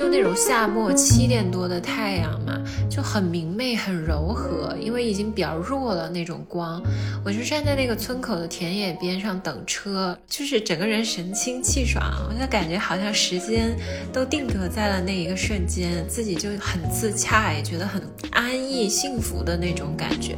就那种夏末七点多的太阳嘛，就很明媚，很柔和，因为已经比较弱了那种光。我就站在那个村口的田野边上等车，就是整个人神清气爽，我就感觉好像时间都定格在了那一个瞬间，自己就很自洽，也觉得很安逸、幸福的那种感觉。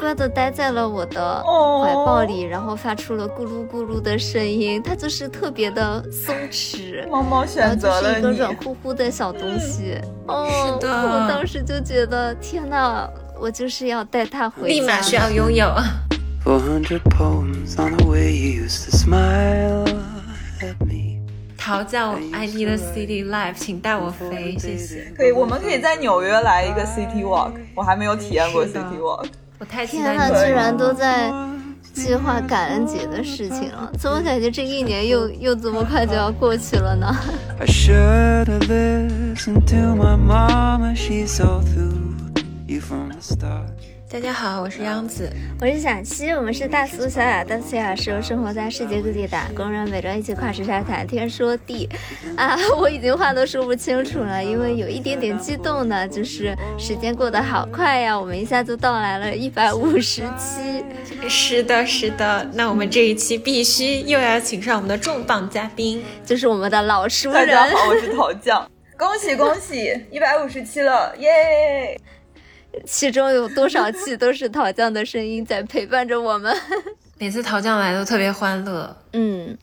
乖乖的待在了我的怀抱里，然后发出了咕噜咕噜的声音。它就是特别的松弛，猫猫选择了一个软乎乎的小东西。哦，是的，我当时就觉得天哪，我就是要带它回家，立马需要拥有。陶匠，I need a city life，请带我飞，谢谢。可以，我们可以在纽约来一个 city walk，我还没有体验过 city walk。我太期待了，居然都在计划感恩节的事情了，怎么感觉这一年又又这么快就要过去了呢？大家好，我是央子，我是小七，我们是大苏小雅，大苏小雅是由生活在世界各地打工人每周一起跨时差谈天说地啊，我已经话都说不清楚了，因为有一点点激动呢，就是时间过得好快呀，我们一下就到来了一百五十期，是的，是的，那我们这一期必须又要请上我们的重磅嘉宾，就是我们的老熟人。大家好，我是陶酱，恭喜恭喜，一百五十期了，耶！其中有多少期都是陶酱的声音在陪伴着我们，每次陶酱来都特别欢乐。嗯，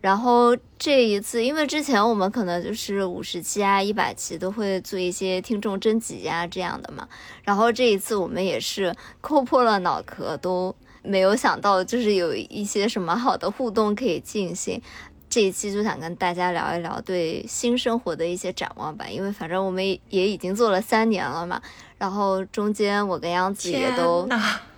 然后这一次，因为之前我们可能就是五十期啊、一百期都会做一些听众征集啊这样的嘛，然后这一次我们也是抠破了脑壳，都没有想到就是有一些什么好的互动可以进行。这一期就想跟大家聊一聊对新生活的一些展望吧，因为反正我们也已经做了三年了嘛。然后中间我跟杨子也都，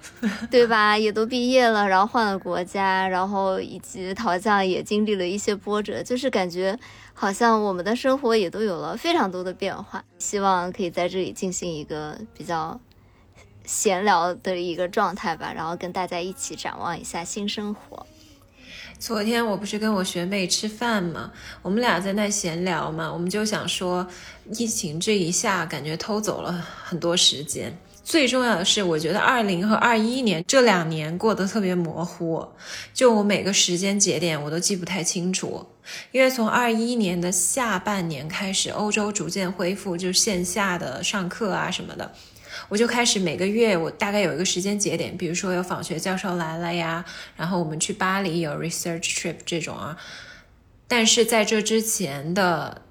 对吧？也都毕业了，然后换了国家，然后以及陶匠也经历了一些波折，就是感觉好像我们的生活也都有了非常多的变化。希望可以在这里进行一个比较闲聊的一个状态吧，然后跟大家一起展望一下新生活。昨天我不是跟我学妹吃饭嘛，我们俩在那闲聊嘛，我们就想说，疫情这一下感觉偷走了很多时间。最重要的是，我觉得二零和二一年这两年过得特别模糊，就我每个时间节点我都记不太清楚。因为从二一年的下半年开始，欧洲逐渐恢复，就线下的上课啊什么的。我就开始每个月，我大概有一个时间节点，比如说有访学教授来了呀，然后我们去巴黎有 research trip 这种啊。但是在这之前的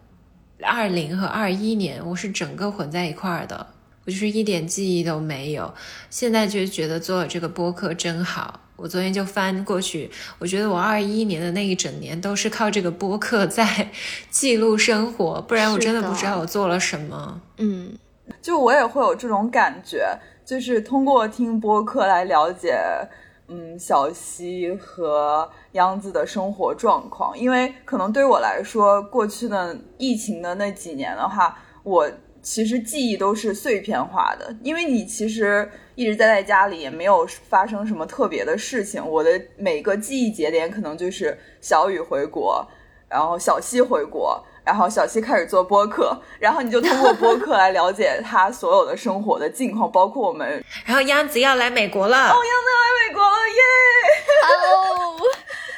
二零和二一年，我是整个混在一块儿的，我就是一点记忆都没有。现在就觉得做这个播客真好。我昨天就翻过去，我觉得我二一年的那一整年都是靠这个播客在 记录生活，不然我真的不知道我做了什么。嗯。就我也会有这种感觉，就是通过听播客来了解，嗯，小溪和央子的生活状况。因为可能对我来说，过去的疫情的那几年的话，我其实记忆都是碎片化的。因为你其实一直待在家里，也没有发生什么特别的事情。我的每个记忆节点可能就是小雨回国，然后小溪回国。然后小七开始做播客，然后你就通过播客来了解他所有的生活的近况，包括我们。然后央子要来美国了，哦，央子要来美国了，耶！哦，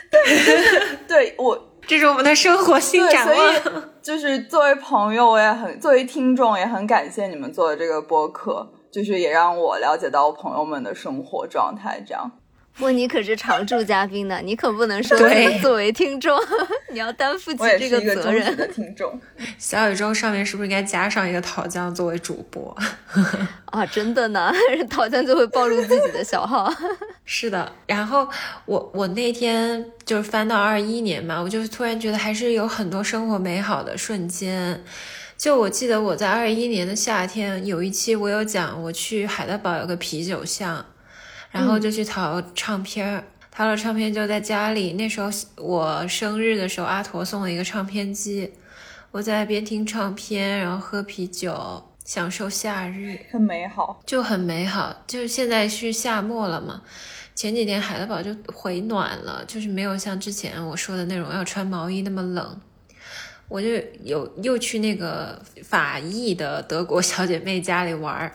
对，对我，这是我们的生活新展望。就是作为朋友，我也很作为听众也很感谢你们做的这个播客，就是也让我了解到朋友们的生活状态，这样。不，你可是常驻嘉宾呢，你可不能说作为听众，你要担负起这个责任。的听众，小宇宙上面是不是应该加上一个陶匠作为主播？啊，真的呢，陶匠就会暴露自己的小号。是的，然后我我那天就是翻到二一年嘛，我就突然觉得还是有很多生活美好的瞬间。就我记得我在二一年的夏天有一期我有讲，我去海德堡有个啤酒巷。然后就去淘唱片儿，淘了唱片就在家里。那时候我生日的时候，阿驼送了一个唱片机，我在边听唱片，然后喝啤酒，享受夏日，很美好，就很美好。就是现在是夏末了嘛，前几天海德堡就回暖了，就是没有像之前我说的那种要穿毛衣那么冷。我就有又去那个法裔的德国小姐妹家里玩儿，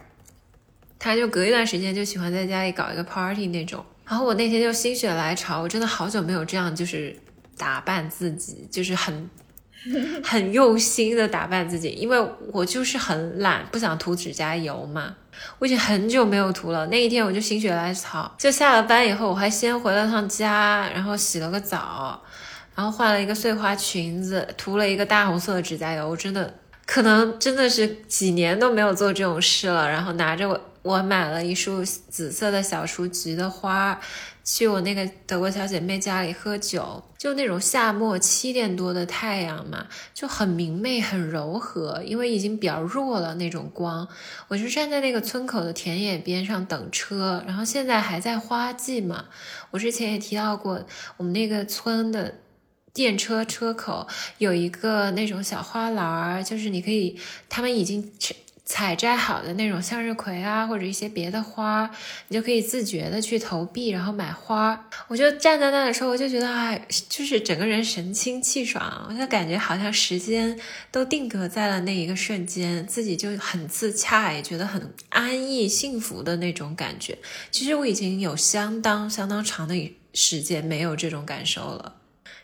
她就隔一段时间就喜欢在家里搞一个 party 那种。然后我那天就心血来潮，我真的好久没有这样就是打扮自己，就是很 很用心的打扮自己，因为我就是很懒，不想涂指甲油嘛。我已经很久没有涂了。那一天我就心血来潮，就下了班以后，我还先回了趟家，然后洗了个澡。然后换了一个碎花裙子，涂了一个大红色的指甲油，我真的可能真的是几年都没有做这种事了。然后拿着我我买了一束紫色的小雏菊的花，去我那个德国小姐妹家里喝酒，就那种夏末七点多的太阳嘛，就很明媚很柔和，因为已经比较弱了那种光。我就站在那个村口的田野边上等车，然后现在还在花季嘛。我之前也提到过，我们那个村的。电车车口有一个那种小花篮儿，就是你可以，他们已经采摘好的那种向日葵啊，或者一些别的花，你就可以自觉的去投币，然后买花。我就站在那的时候，我就觉得啊，就是整个人神清气爽，我就感觉好像时间都定格在了那一个瞬间，自己就很自洽，也觉得很安逸、幸福的那种感觉。其实我已经有相当相当长的时间没有这种感受了。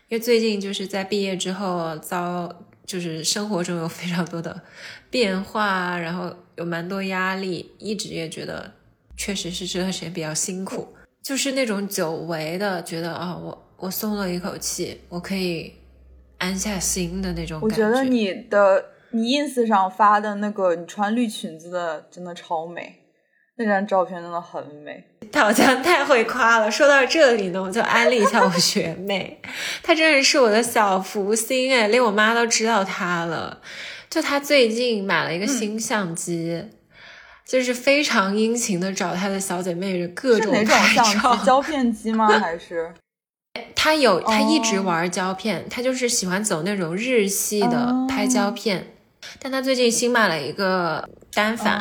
因为最近就是在毕业之后遭，就是生活中有非常多的变化，然后有蛮多压力，一直也觉得确实是这段时间比较辛苦，就是那种久违的觉得啊，我我松了一口气，我可以安下心的那种感觉。我觉得你的你 ins 上发的那个你穿绿裙子的真的超美。那张照片真的很美，他好像太会夸了。说到这里呢，我就安利一下我学妹，她真的是我的小福星哎，连我妈都知道她了。就他最近买了一个新相机，就是非常殷勤的找他的小姐妹各种拍照。胶片机吗？还是？他有，他一直玩胶片，他就是喜欢走那种日系的拍胶片。但他最近新买了一个单反。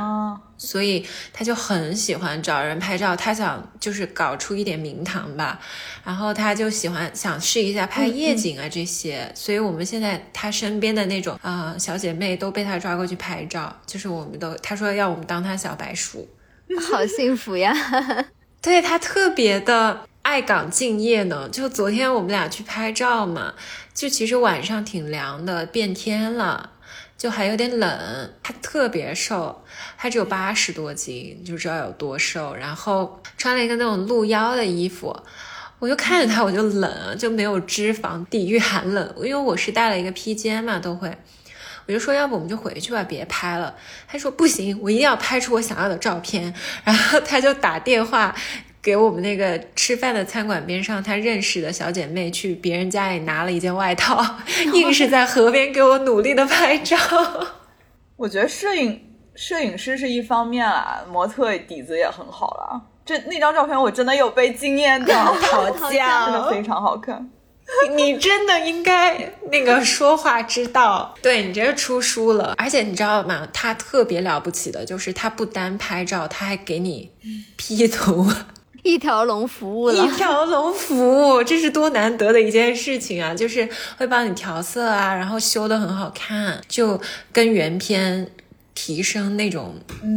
所以他就很喜欢找人拍照，他想就是搞出一点名堂吧，然后他就喜欢想试一下拍夜景啊这些，所以我们现在他身边的那种啊小姐妹都被他抓过去拍照，就是我们都他说要我们当他小白鼠，好幸福呀，对他特别的爱岗敬业呢。就昨天我们俩去拍照嘛，就其实晚上挺凉的，变天了。就还有点冷，他特别瘦，他只有八十多斤，就知道有多瘦。然后穿了一个那种露腰的衣服，我就看着他我就冷，就没有脂肪抵御寒冷。因为我是带了一个披肩嘛，都会，我就说要不我们就回去吧，别拍了。他说不行，我一定要拍出我想要的照片。然后他就打电话。给我们那个吃饭的餐馆边上，他认识的小姐妹去别人家里拿了一件外套，硬是在河边给我努力的拍照。我觉得摄影摄影师是一方面啦，模特底子也很好啦。这那张照片我真的有被惊艳到，好笑，真的非常好看。你真的应该那个说话之道，对你这出书了。而且你知道吗？他特别了不起的就是他不单拍照，他还给你 P 图。一条龙服务了，一条龙服务，这是多难得的一件事情啊！就是会帮你调色啊，然后修的很好看，就跟原片提升那种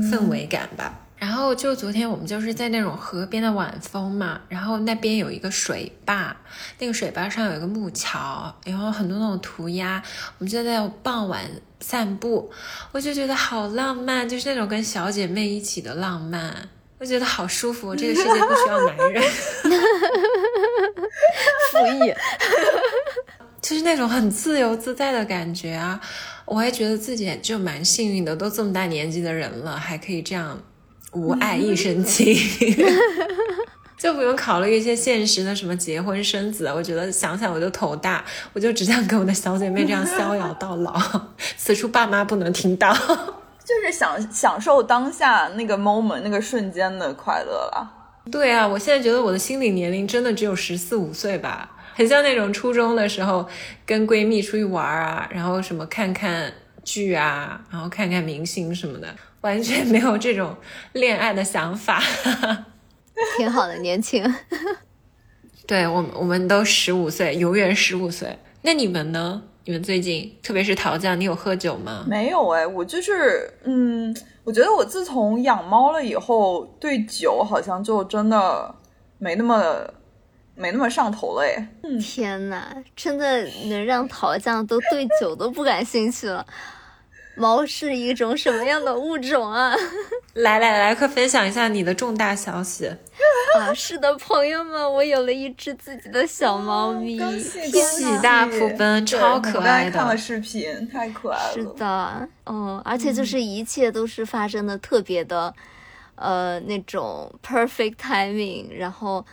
氛围感吧。然后就昨天我们就是在那种河边的晚风嘛，然后那边有一个水坝，那个水坝上有一个木桥，然后很多那种涂鸦，我们就在傍晚散步，我就觉得好浪漫，就是那种跟小姐妹一起的浪漫。我觉得好舒服，这个世界不需要男人，复议，就是那种很自由自在的感觉啊！我还觉得自己就蛮幸运的，都这么大年纪的人了，还可以这样无爱一身 轻，就不用考虑一些现实的什么结婚生子。我觉得想想我就头大，我就只想跟我的小姐妹这样逍遥到老，此处爸妈不能听到。就是享享受当下那个 moment 那个瞬间的快乐了。对啊，我现在觉得我的心理年龄真的只有十四五岁吧，很像那种初中的时候跟闺蜜出去玩啊，然后什么看看剧啊，然后看看明星什么的，完全没有这种恋爱的想法。挺好的，年轻。对我，我们都十五岁，永远十五岁。那你们呢？你们最近，特别是桃酱，你有喝酒吗？没有哎，我就是，嗯，我觉得我自从养猫了以后，对酒好像就真的没那么没那么上头了哎。天哪，真的能让桃酱都对酒都不感兴趣了。猫是一种什么样的物种啊？来来来，快分享一下你的重大消息 啊！是的，朋友们，我有了一只自己的小猫咪，喜大普奔，超可爱的。看了视频，太可爱了。是的，嗯，而且就是一切都是发生的特别的，呃，那种 perfect timing，然后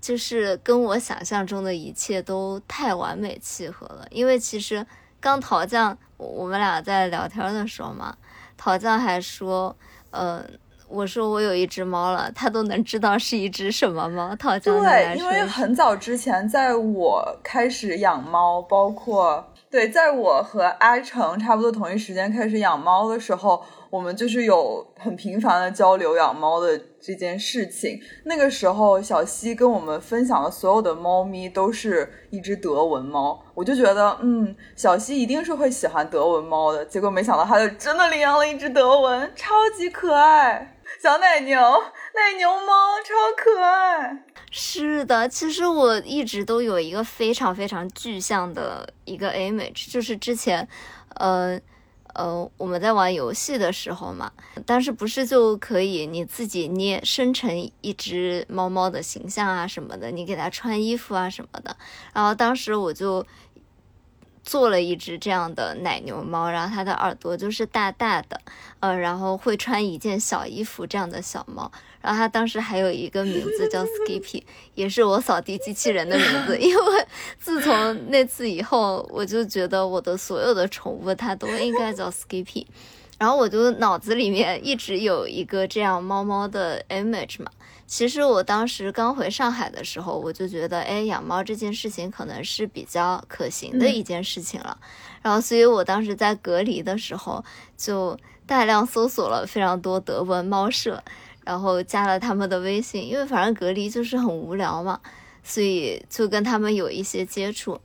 就是跟我想象中的一切都太完美契合了。因为其实刚桃酱。我们俩在聊天的时候嘛，桃酱还说，呃，我说我有一只猫了，他都能知道是一只什么猫。桃酱对，因为很早之前，在我开始养猫，包括对，在我和阿成差不多同一时间开始养猫的时候。我们就是有很频繁的交流养猫的这件事情。那个时候，小西跟我们分享的所有的猫咪都是一只德文猫，我就觉得，嗯，小西一定是会喜欢德文猫的。结果没想到，他就真的领养了一只德文，超级可爱，小奶牛，奶牛猫，超可爱。是的，其实我一直都有一个非常非常具象的一个 image，就是之前，呃。呃，我们在玩游戏的时候嘛，当时不是就可以你自己捏生成一只猫猫的形象啊什么的，你给它穿衣服啊什么的。然后当时我就。做了一只这样的奶牛猫，然后它的耳朵就是大大的，呃，然后会穿一件小衣服这样的小猫，然后它当时还有一个名字叫 Skippy，也是我扫地机器人的名字，因为自从那次以后，我就觉得我的所有的宠物它都应该叫 Skippy，然后我就脑子里面一直有一个这样猫猫的 image 嘛。其实我当时刚回上海的时候，我就觉得，哎，养猫这件事情可能是比较可行的一件事情了。然后，所以我当时在隔离的时候，就大量搜索了非常多德文猫舍，然后加了他们的微信，因为反正隔离就是很无聊嘛，所以就跟他们有一些接触。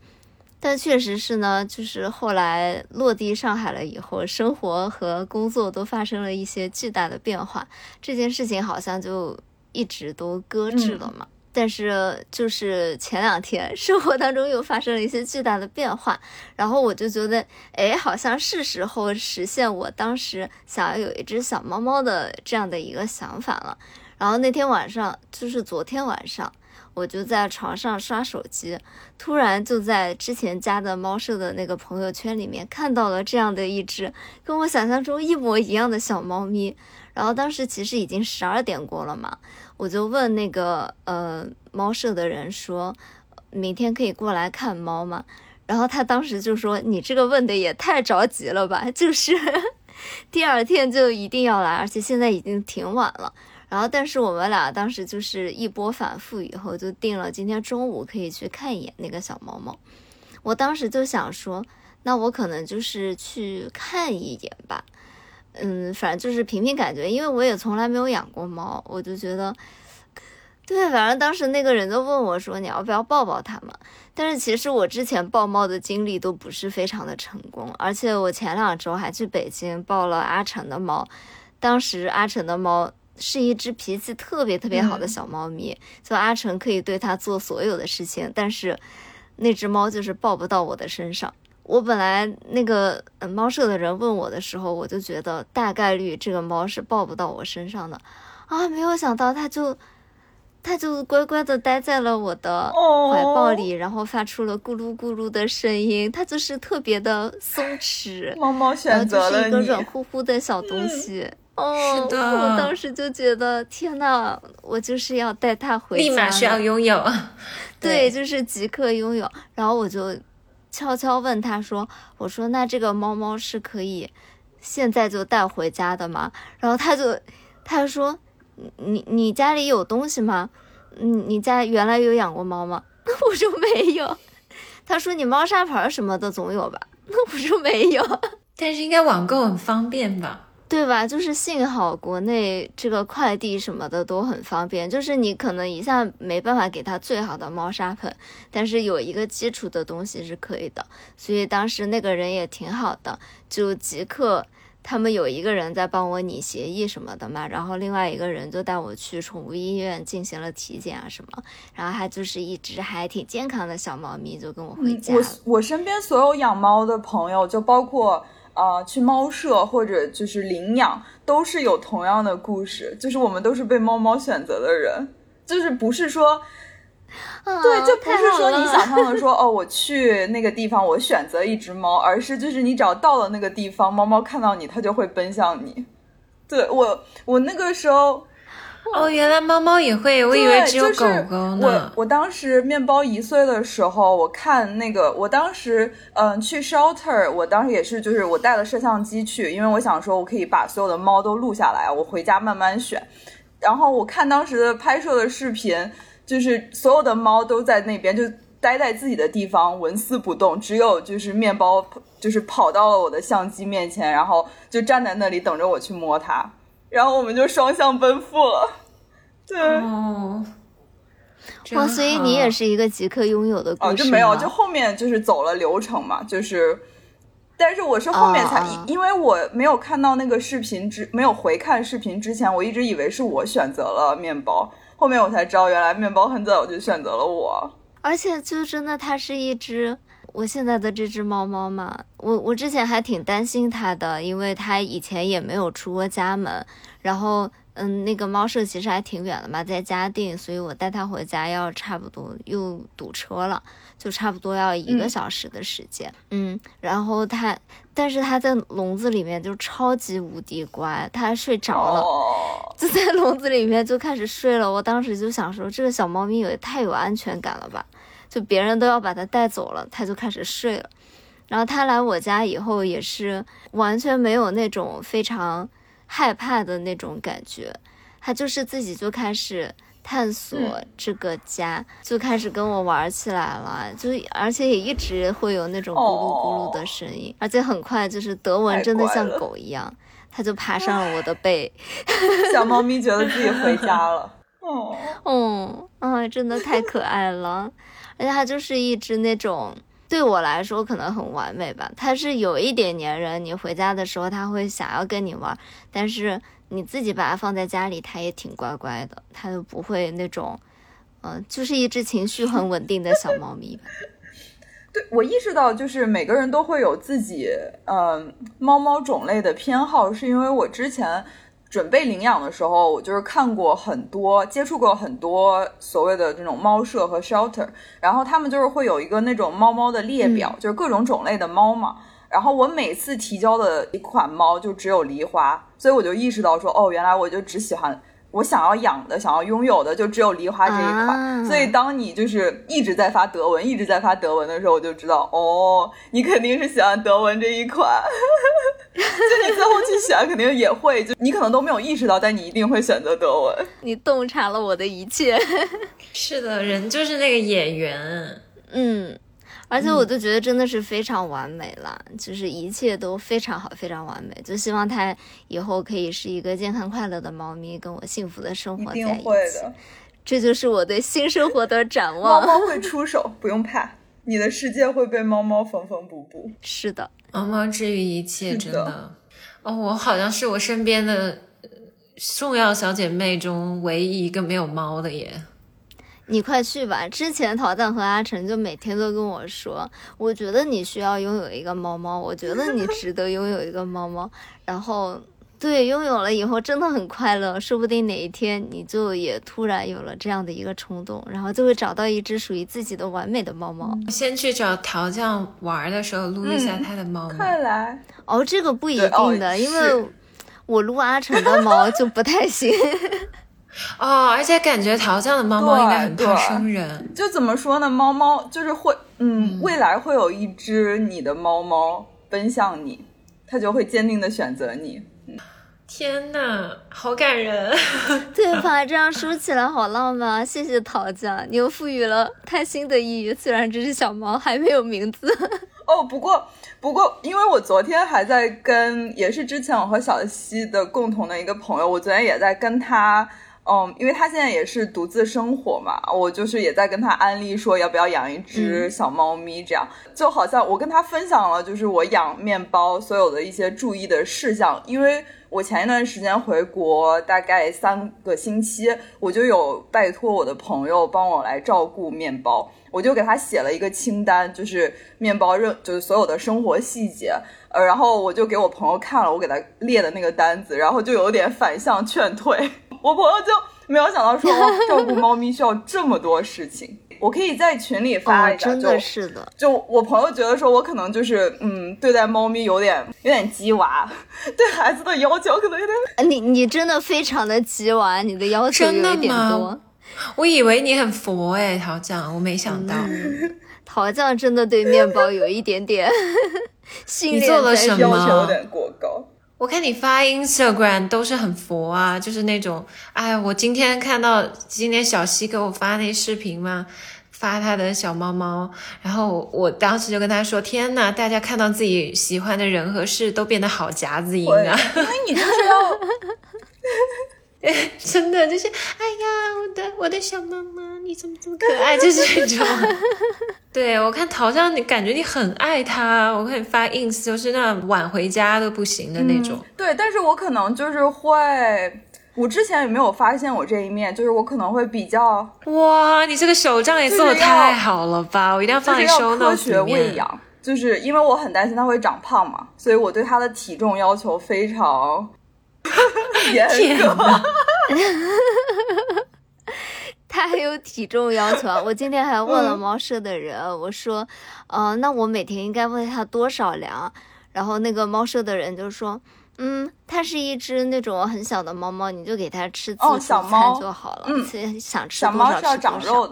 但确实是呢，就是后来落地上海了以后，生活和工作都发生了一些巨大的变化，这件事情好像就。一直都搁置了嘛，但是就是前两天生活当中又发生了一些巨大的变化，然后我就觉得，哎，好像是时候实现我当时想要有一只小猫猫的这样的一个想法了。然后那天晚上，就是昨天晚上，我就在床上刷手机，突然就在之前加的猫舍的那个朋友圈里面看到了这样的一只跟我想象中一模一样的小猫咪。然后当时其实已经十二点过了嘛。我就问那个呃猫舍的人说，明天可以过来看猫吗？然后他当时就说：“你这个问的也太着急了吧，就是 第二天就一定要来，而且现在已经挺晚了。”然后但是我们俩当时就是一波反复以后，就定了今天中午可以去看一眼那个小猫猫。我当时就想说，那我可能就是去看一眼吧。嗯，反正就是凭凭感觉，因为我也从来没有养过猫，我就觉得，对，反正当时那个人就问我说你要不要抱抱它嘛？但是其实我之前抱猫的经历都不是非常的成功，而且我前两周还去北京抱了阿成的猫，当时阿成的猫是一只脾气特别特别好的小猫咪，就阿成可以对它做所有的事情，但是那只猫就是抱不到我的身上。我本来那个猫舍的人问我的时候，我就觉得大概率这个猫是抱不到我身上的，啊，没有想到它就，它就乖乖的待在了我的怀抱里，然后发出了咕噜咕噜的声音，它就是特别的松弛，猫猫选择了一个软乎乎的小东西，哦，是的，我当时就觉得天呐，我就是要带它回家，立马需要拥有，对，就是即刻拥有，然后我就。悄悄问他说：“我说那这个猫猫是可以现在就带回家的吗？”然后他就他说：“你你家里有东西吗？你你家原来有养过猫吗？” 我说没有。他说：“你猫砂盆什么的总有吧？” 那我说没有。但是应该网购很方便吧？对吧？就是幸好国内这个快递什么的都很方便，就是你可能一下没办法给它最好的猫砂盆，但是有一个基础的东西是可以的。所以当时那个人也挺好的，就即刻他们有一个人在帮我拟协议什么的嘛，然后另外一个人就带我去宠物医院进行了体检啊什么，然后它就是一只还挺健康的小猫咪，就跟我回家我身边所有养猫的朋友，就包括。啊，去猫舍或者就是领养，都是有同样的故事，就是我们都是被猫猫选择的人，就是不是说，对，就不是说你想象的说，哦，我去那个地方，我选择一只猫，而是就是你只要到了那个地方，猫猫看到你，它就会奔向你。对我，我那个时候。哦，原来猫猫也会，我以为只有狗狗呢。我我当时面包一岁的时候，我看那个，我当时嗯去 shelter，我当时也是，就是我带了摄像机去，因为我想说我可以把所有的猫都录下来，我回家慢慢选。然后我看当时的拍摄的视频，就是所有的猫都在那边就待在自己的地方纹丝不动，只有就是面包就是跑到了我的相机面前，然后就站在那里等着我去摸它。然后我们就双向奔赴了，对，哇，所以你也是一个即刻拥有的故事就没有，就后面就是走了流程嘛，就是，但是我是后面才，因为我没有看到那个视频之，没有回看视频之前，我一直以为是我选择了面包，后面我才知道原来面包很早就选择了我，而且就真的它是一只。我现在的这只猫猫嘛，我我之前还挺担心它的，因为它以前也没有出过家门，然后嗯，那个猫舍其实还挺远的嘛，在嘉定，所以我带它回家要差不多又堵车了，就差不多要一个小时的时间，嗯，然后它，但是它在笼子里面就超级无敌乖，它睡着了，就在笼子里面就开始睡了，我当时就想说，这个小猫咪也太有安全感了吧。就别人都要把它带走了，它就开始睡了。然后它来我家以后也是完全没有那种非常害怕的那种感觉，它就是自己就开始探索这个家，就开始跟我玩起来了。就而且也一直会有那种咕噜咕噜的声音，而且很快就是德文真的像狗一样，它就爬上了我的背。小猫咪觉得自己回家了。哦，嗯，啊，真的太可爱了。而且它就是一只那种对我来说可能很完美吧，它是有一点粘人，你回家的时候它会想要跟你玩，但是你自己把它放在家里，它也挺乖乖的，它就不会那种，嗯，就是一只情绪很稳定的小猫咪吧。对我意识到，就是每个人都会有自己，嗯，猫猫种类的偏好，是因为我之前。准备领养的时候，我就是看过很多，接触过很多所谓的这种猫舍和 shelter，然后他们就是会有一个那种猫猫的列表，就是各种种类的猫嘛。然后我每次提交的一款猫就只有狸花，所以我就意识到说，哦，原来我就只喜欢。我想要养的、想要拥有的，就只有梨花这一款。所以，当你就是一直在发德文、一直在发德文的时候，我就知道，哦，你肯定是喜欢德文这一款。就你最后去选，肯定也会，就你可能都没有意识到，但你一定会选择德文。你洞察了我的一切。是的，人就是那个演员。嗯。而且我就觉得真的是非常完美了，就是一切都非常好，非常完美。就希望它以后可以是一个健康快乐的猫咪，跟我幸福的生活在一起。这就是我对新生活的展望。猫猫会出手，不用怕，你的世界会被猫猫缝缝补补。是的，猫猫治愈一切，真的。哦，我好像是我身边的重要小姐妹中唯一一个没有猫的耶。你快去吧！之前陶蛋和阿成就每天都跟我说，我觉得你需要拥有一个猫猫，我觉得你 值得拥有一个猫猫。然后，对，拥有了以后真的很快乐，说不定哪一天你就也突然有了这样的一个冲动，然后就会找到一只属于自己的完美的猫猫。先去找陶酱玩的时候撸一下他的猫猫。快来！哦，这个不一定的，因为我撸阿成的猫就不太行。哦，而且感觉桃酱的猫猫应该很怕生人。就怎么说呢？猫猫就是会，嗯，未来会有一只你的猫猫奔向你，它就会坚定的选择你。天呐，好感人，对吧？这样说起来好浪漫。谢谢桃酱，你又赋予了它新的意义。虽然这只小猫还没有名字。哦，不过不过，因为我昨天还在跟，也是之前我和小西的共同的一个朋友，我昨天也在跟他。嗯，因为他现在也是独自生活嘛，我就是也在跟他安利说要不要养一只小猫咪，这样就好像我跟他分享了，就是我养面包所有的一些注意的事项。因为我前一段时间回国大概三个星期，我就有拜托我的朋友帮我来照顾面包，我就给他写了一个清单，就是面包任就是所有的生活细节，呃，然后我就给我朋友看了我给他列的那个单子，然后就有点反向劝退。我朋友就没有想到说 照顾猫咪需要这么多事情，我可以在群里发一下，真的是的。就我朋友觉得说我可能就是嗯，对待猫咪有点有点鸡娃，对孩子的要求可能有点。你你真的非常的鸡娃，你的要求有一点多。我以为你很佛哎，陶酱，我没想到，陶酱真的对面包有一点点 训练了什么？要求有点过高。我看你发 Instagram 都是很佛啊，就是那种，哎，我今天看到今天小西给我发那视频嘛，发他的小猫猫，然后我当时就跟他说，天呐，大家看到自己喜欢的人和事都变得好夹子音啊，因为你就是要。真的就是，哎呀，我的我的小妈妈，你怎么这么可爱？就是这种。对我看陶酱，你感觉你很爱他。我看你发 ins 就是那晚回家都不行的那种。对，但是我可能就是会，我之前也没有发现我这一面，就是我可能会比较。哇，你这个手账也做的太好了吧！我一定要放在收科学喂养，就是因为我很担心他会长胖嘛，所以我对他的体重要求非常。天哪！他还有体重要求啊！我今天还问了猫舍的人，我说，呃，那我每天应该喂它多少粮？然后那个猫舍的人就说，嗯，它是一只那种很小的猫猫，你就给它吃自助餐就好了。嗯，想吃多少吃多少。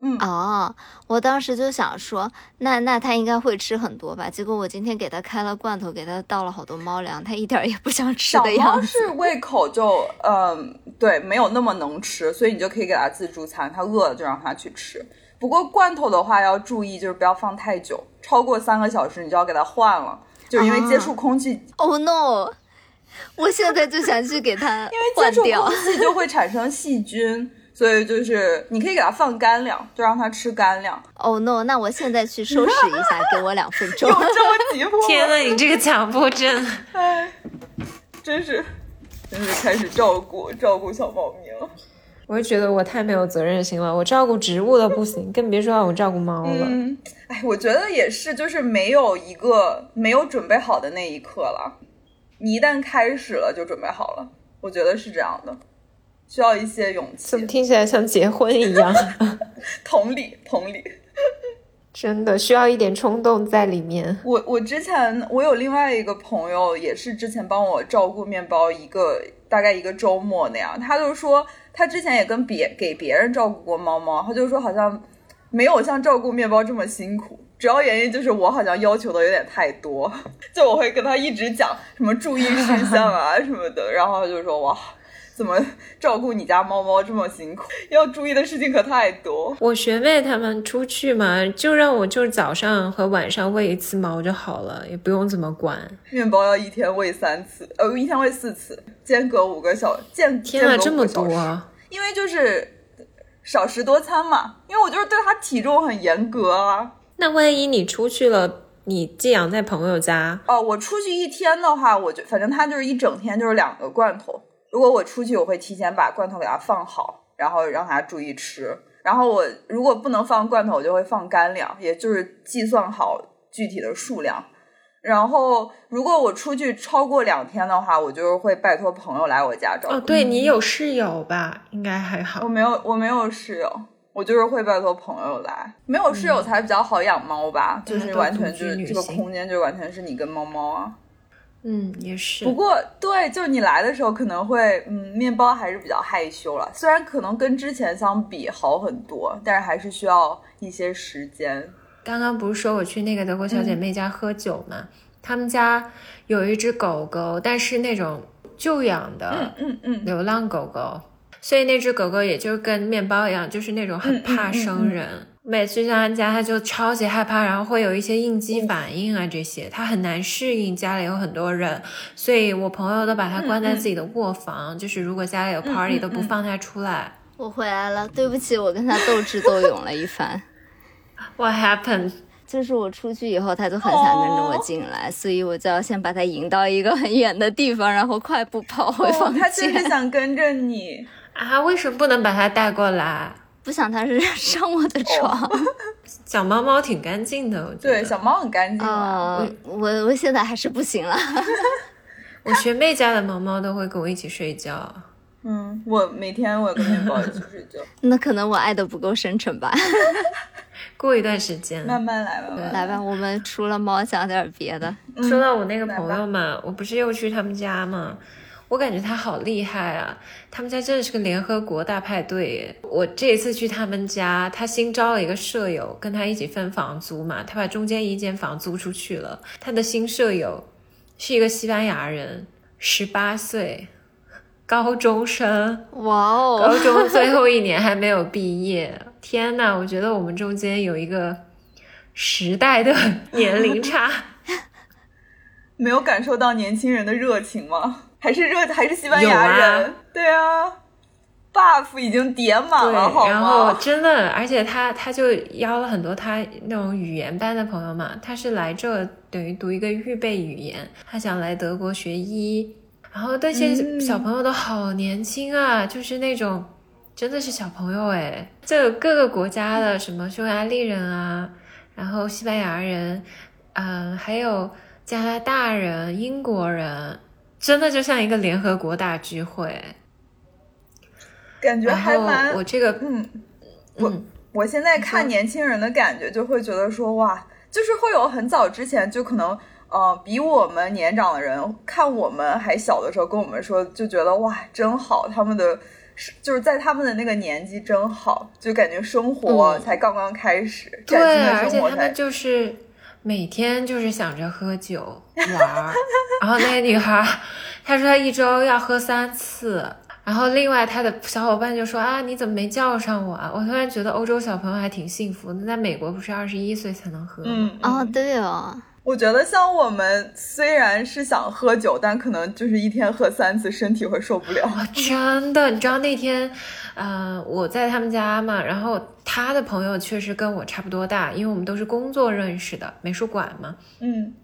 嗯哦，我当时就想说，那那他应该会吃很多吧？结果我今天给他开了罐头，给他倒了好多猫粮，他一点也不想吃的样子。小猫是胃口就嗯，对，没有那么能吃，所以你就可以给他自助餐，他饿了就让他去吃。不过罐头的话要注意，就是不要放太久，超过三个小时你就要给他换了，就因为接触空气。Oh no！我现在就想去给他 因为接触空气就会产生细菌。所以就是你可以给它放干粮，就让它吃干粮。Oh no！那我现在去收拾一下，给我两分钟。有这么急迫？天呐，你这个强迫症，哎，真是，真是开始照顾照顾小猫咪了。我就觉得我太没有责任心了，我照顾植物都不行，更别说让我照顾猫了。嗯，哎，我觉得也是，就是没有一个没有准备好的那一刻了。你一旦开始了，就准备好了。我觉得是这样的。需要一些勇气，怎么听起来像结婚一样？同理，同理，真的需要一点冲动在里面。我我之前我有另外一个朋友，也是之前帮我照顾面包一个大概一个周末那样，他就说他之前也跟别给别人照顾过猫猫，他就说好像没有像照顾面包这么辛苦，主要原因就是我好像要求的有点太多，就我会跟他一直讲什么注意事项啊什么的，然后他就说哇。怎么照顾你家猫猫这么辛苦？要注意的事情可太多。我学妹他们出去嘛，就让我就是早上和晚上喂一次猫就好了，也不用怎么管。面包要一天喂三次，呃，一天喂四次，间隔五个小间。天啊，这么多！因为就是少食多餐嘛，因为我就是对它体重很严格啊。那万一你出去了，你寄养在朋友家？哦，我出去一天的话，我就反正它就是一整天就是两个罐头。如果我出去，我会提前把罐头给它放好，然后让它注意吃。然后我如果不能放罐头，我就会放干粮，也就是计算好具体的数量。然后如果我出去超过两天的话，我就是会拜托朋友来我家照顾。哦，对你有室友吧？应该还好。我没有，我没有室友，我就是会拜托朋友来。没有室友才比较好养猫吧？就是完全就是这个空间就完全是你跟猫猫啊。嗯，也是。不过，对，就你来的时候可能会，嗯，面包还是比较害羞了。虽然可能跟之前相比好很多，但是还是需要一些时间。刚刚不是说我去那个德国小姐妹家喝酒吗？他们家有一只狗狗，但是那种旧养的，嗯嗯，流浪狗狗，所以那只狗狗也就跟面包一样，就是那种很怕生人。每次去他家，他就超级害怕，然后会有一些应激反应啊，这些他很难适应家里有很多人，所以我朋友都把他关在自己的卧房，就是如果家里有 party 都不放他出来。我回来了，对不起，我跟他斗智斗勇了一番。What happened？就是我出去以后，他就很想跟着我进来，所以我就要先把他引到一个很远的地方，然后快步跑回房间。他就是想跟着你啊？为什么不能把他带过来？不想它是 上我的床。哦 小猫猫挺干净的，我觉得。对，小猫很干净啊。我我我现在还是不行了。我学妹家的猫猫都会跟我一起睡觉。嗯，我每天我跟面包一起睡觉。那可能我爱的不够深沉吧。过一段时间，慢慢来，慢慢来吧。我们除了猫讲点别的。嗯、说到我那个朋友嘛，我不是又去他们家嘛，我感觉他好厉害啊！他们家真的是个联合国大派对耶。我这一次去他们家，他新招了一个舍友，跟他一起分房租嘛，他把中间一间房租出去了。他的新舍友是一个西班牙人，十八岁。高中生，哇哦！高中最后一年还没有毕业，天呐！我觉得我们中间有一个时代的年龄差，没有感受到年轻人的热情吗？还是热还是西班牙人？啊对啊，buff 已经叠满了，好吗？然后真的，而且他他就邀了很多他那种语言班的朋友嘛，他是来这等于读一个预备语言，他想来德国学医。然后那些小朋友都好年轻啊，嗯、就是那种真的是小朋友哎，就有各个国家的，什么匈牙利人啊，然后西班牙人，嗯，还有加拿大人、英国人，真的就像一个联合国大聚会，感觉还蛮我这个嗯，我、嗯、我现在看年轻人的感觉，就会觉得说哇，就是会有很早之前就可能。呃，比我们年长的人看我们还小的时候，跟我们说，就觉得哇，真好，他们的就是在他们的那个年纪真好，就感觉生活才刚刚开始。嗯、对，而且他们就是每天就是想着喝酒玩儿，然后那个女孩，她说她一周要喝三次，然后另外她的小伙伴就说啊，你怎么没叫上我啊？我突然觉得欧洲小朋友还挺幸福的，在美国不是二十一岁才能喝吗？嗯，哦，对哦。我觉得像我们虽然是想喝酒，但可能就是一天喝三次，身体会受不了。哦、真的，你知道那天，呃，我在他们家嘛，然后他的朋友确实跟我差不多大，因为我们都是工作认识的，美术馆嘛。嗯。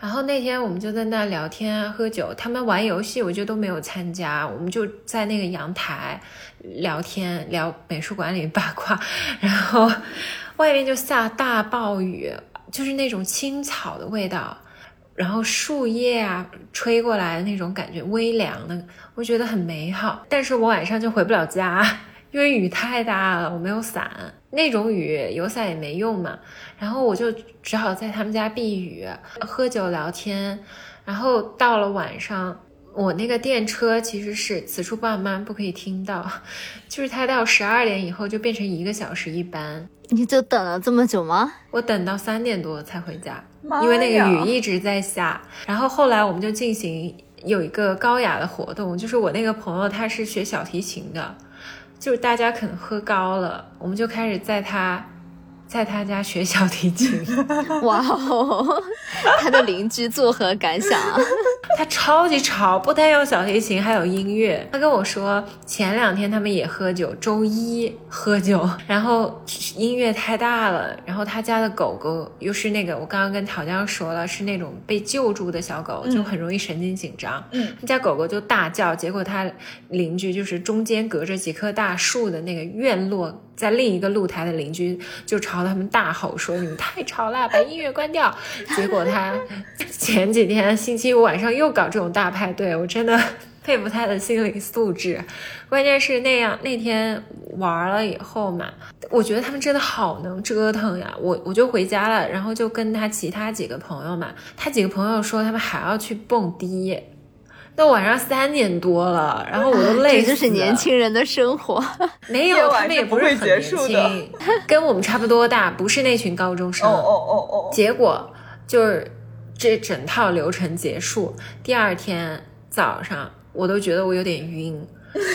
然后那天我们就在那聊天啊，喝酒，他们玩游戏，我就都没有参加，我们就在那个阳台聊天，聊美术馆里八卦，然后外面就下大暴雨。就是那种青草的味道，然后树叶啊吹过来的那种感觉，微凉的，我觉得很美好。但是我晚上就回不了家，因为雨太大了，我没有伞，那种雨有伞也没用嘛。然后我就只好在他们家避雨，喝酒聊天。然后到了晚上，我那个电车其实是此处爸妈，不可以听到，就是它到十二点以后就变成一个小时一班。你就等了这么久吗？我等到三点多才回家，因为那个雨一直在下。然后后来我们就进行有一个高雅的活动，就是我那个朋友他是学小提琴的，就是大家可能喝高了，我们就开始在他在他家学小提琴。哇哦，他的邻居作何感想啊？他超级吵，不但有小提琴，还有音乐。他跟我说，前两天他们也喝酒，周一喝酒，然后音乐太大了，然后他家的狗狗又是那个我刚刚跟陶江说了，是那种被救助的小狗，就很容易神经紧张。嗯，他家狗狗就大叫，结果他邻居就是中间隔着几棵大树的那个院落。在另一个露台的邻居就朝他们大吼说：“你们太吵了，把音乐关掉。”结果他前几天星期五晚上又搞这种大派对，我真的佩服他的心理素质。关键是那样那天玩了以后嘛，我觉得他们真的好能折腾呀。我我就回家了，然后就跟他其他几个朋友嘛，他几个朋友说他们还要去蹦迪。到晚上三点多了，然后我都累死了。这就是年轻人的生活。没有，他们也不是很年轻，跟我们差不多大，不是那群高中生。哦哦哦哦。结果就是这整套流程结束，第二天早上我都觉得我有点晕，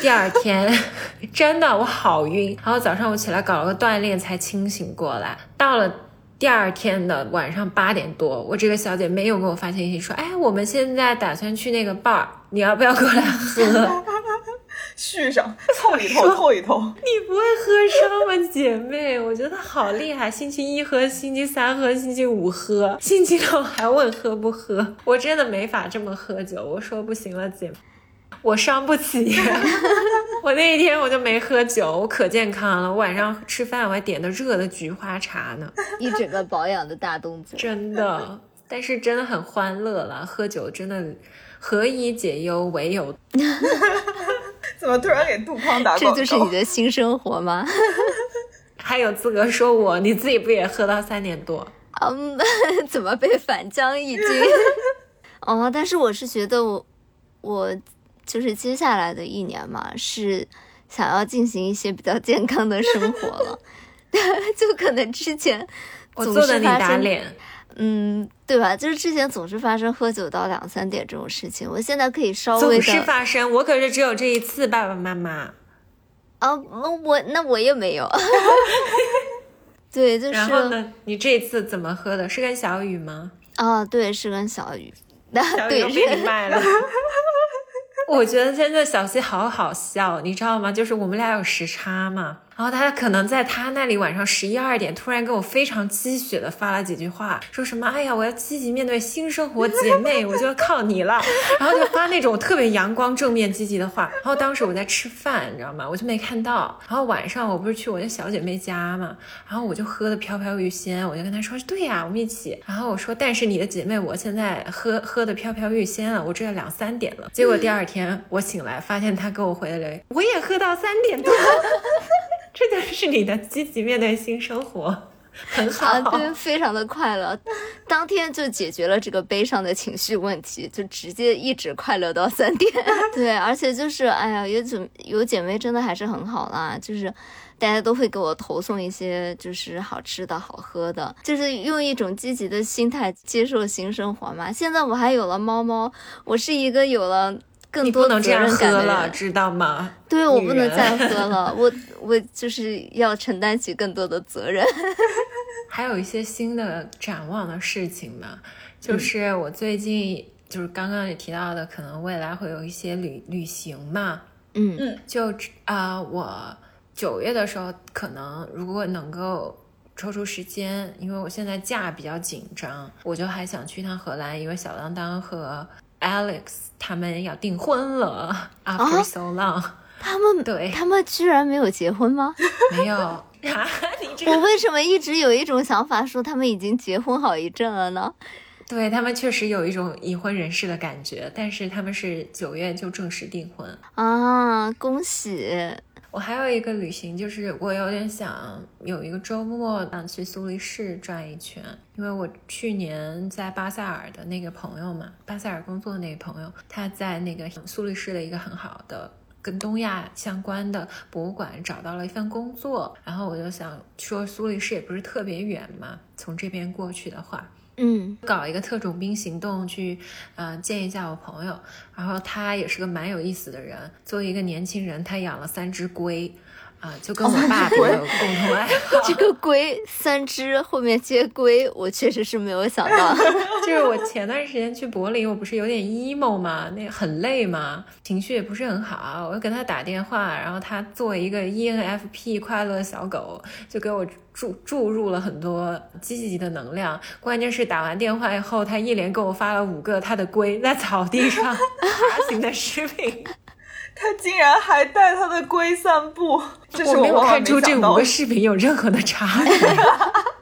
第二天 真的我好晕，然后早上我起来搞了个锻炼才清醒过来。到了第二天的晚上八点多，我这个小姐妹又给我发信息说：“哎，我们现在打算去那个 bar，你要不要过来喝？” 续上凑一凑凑一凑，你不会喝伤吗，姐妹？我觉得好厉害，星期一喝，星期三喝，星期五喝，星期六还问喝不喝？我真的没法这么喝酒。我说不行了，姐，我伤不起。我那一天我就没喝酒，我可健康了。我晚上吃饭我还点的热的菊花茶呢，一整个保养的大动作，真的。但是真的很欢乐了，喝酒真的何以解忧，唯有。怎么突然给杜康打广告？这就是你的新生活吗？还有资格说我？你自己不也喝到三点多？嗯，怎么被反将一军？哦，但是我是觉得我我就是接下来的一年嘛，是想要进行一些比较健康的生活了 就可能之前我做的你打脸。嗯，对吧？就是之前总是发生喝酒到两三点这种事情，我现在可以稍微的。总是发生，我可是只有这一次，爸爸妈妈。啊，我那我也没有。对，就是。然后呢？你这次怎么喝的？是跟小雨吗？啊，对，是跟小雨。小雨被你卖了。我觉得现在小溪好好笑，你知道吗？就是我们俩有时差嘛。然后他可能在他那里晚上十一二点，突然跟我非常积雪的发了几句话，说什么“哎呀，我要积极面对新生活，姐妹，我就要靠你了。”然后就发那种特别阳光、正面、积极的话。然后当时我在吃饭，你知道吗？我就没看到。然后晚上我不是去我那小姐妹家嘛，然后我就喝的飘飘欲仙，我就跟她说：“对呀，我们一起。”然后我说：“但是你的姐妹，我现在喝喝的飘飘欲仙了，我这要两三点了。”结果第二天我醒来，发现她给我回了：“我也喝到三点多。”这就是你的积极面对新生活，很好，对，非常的快乐，当天就解决了这个悲伤的情绪问题，就直接一直快乐到三点。对，而且就是，哎呀，有姐有姐妹真的还是很好啦，就是大家都会给我投送一些就是好吃的好喝的，就是用一种积极的心态接受新生活嘛。现在我还有了猫猫，我是一个有了。更多责任感了，知道吗？对，我不能再喝了，我我就是要承担起更多的责任。还有一些新的展望的事情嘛，就是我最近就是刚刚也提到的，可能未来会有一些旅旅行嘛。嗯嗯，就啊，我九月的时候可能如果能够抽出时间，因为我现在假比较紧张，我就还想去趟荷兰，因为小当当和。Alex 他们要订婚了，After so long，他们对，他们居然没有结婚吗？没有，我为什么一直有一种想法，说他们已经结婚好一阵了呢？对他们确实有一种已婚人士的感觉，但是他们是九月就正式订婚啊，恭喜！我还有一个旅行，就是我有点想有一个周末想去苏黎世转一圈，因为我去年在巴塞尔的那个朋友嘛，巴塞尔工作的那个朋友，他在那个苏黎世的一个很好的跟东亚相关的博物馆找到了一份工作，然后我就想说苏黎世也不是特别远嘛，从这边过去的话。嗯，搞一个特种兵行动去，呃，见一下我朋友。然后他也是个蛮有意思的人，作为一个年轻人，他养了三只龟。啊，就跟我爸有共同爱好。这个龟三只后面接龟，我确实是没有想到。就是我前段时间去柏林，我不是有点 emo 嘛，那很累嘛，情绪也不是很好。我就给他打电话，然后他作为一个 ENFP 快乐小狗，就给我注注入了很多积极的能量。关键是打完电话以后，他一连给我发了五个他的龟在草地上 爬行的视频。他竟然还带他的龟散步，这是我没有看出这五个视频有任何的差别。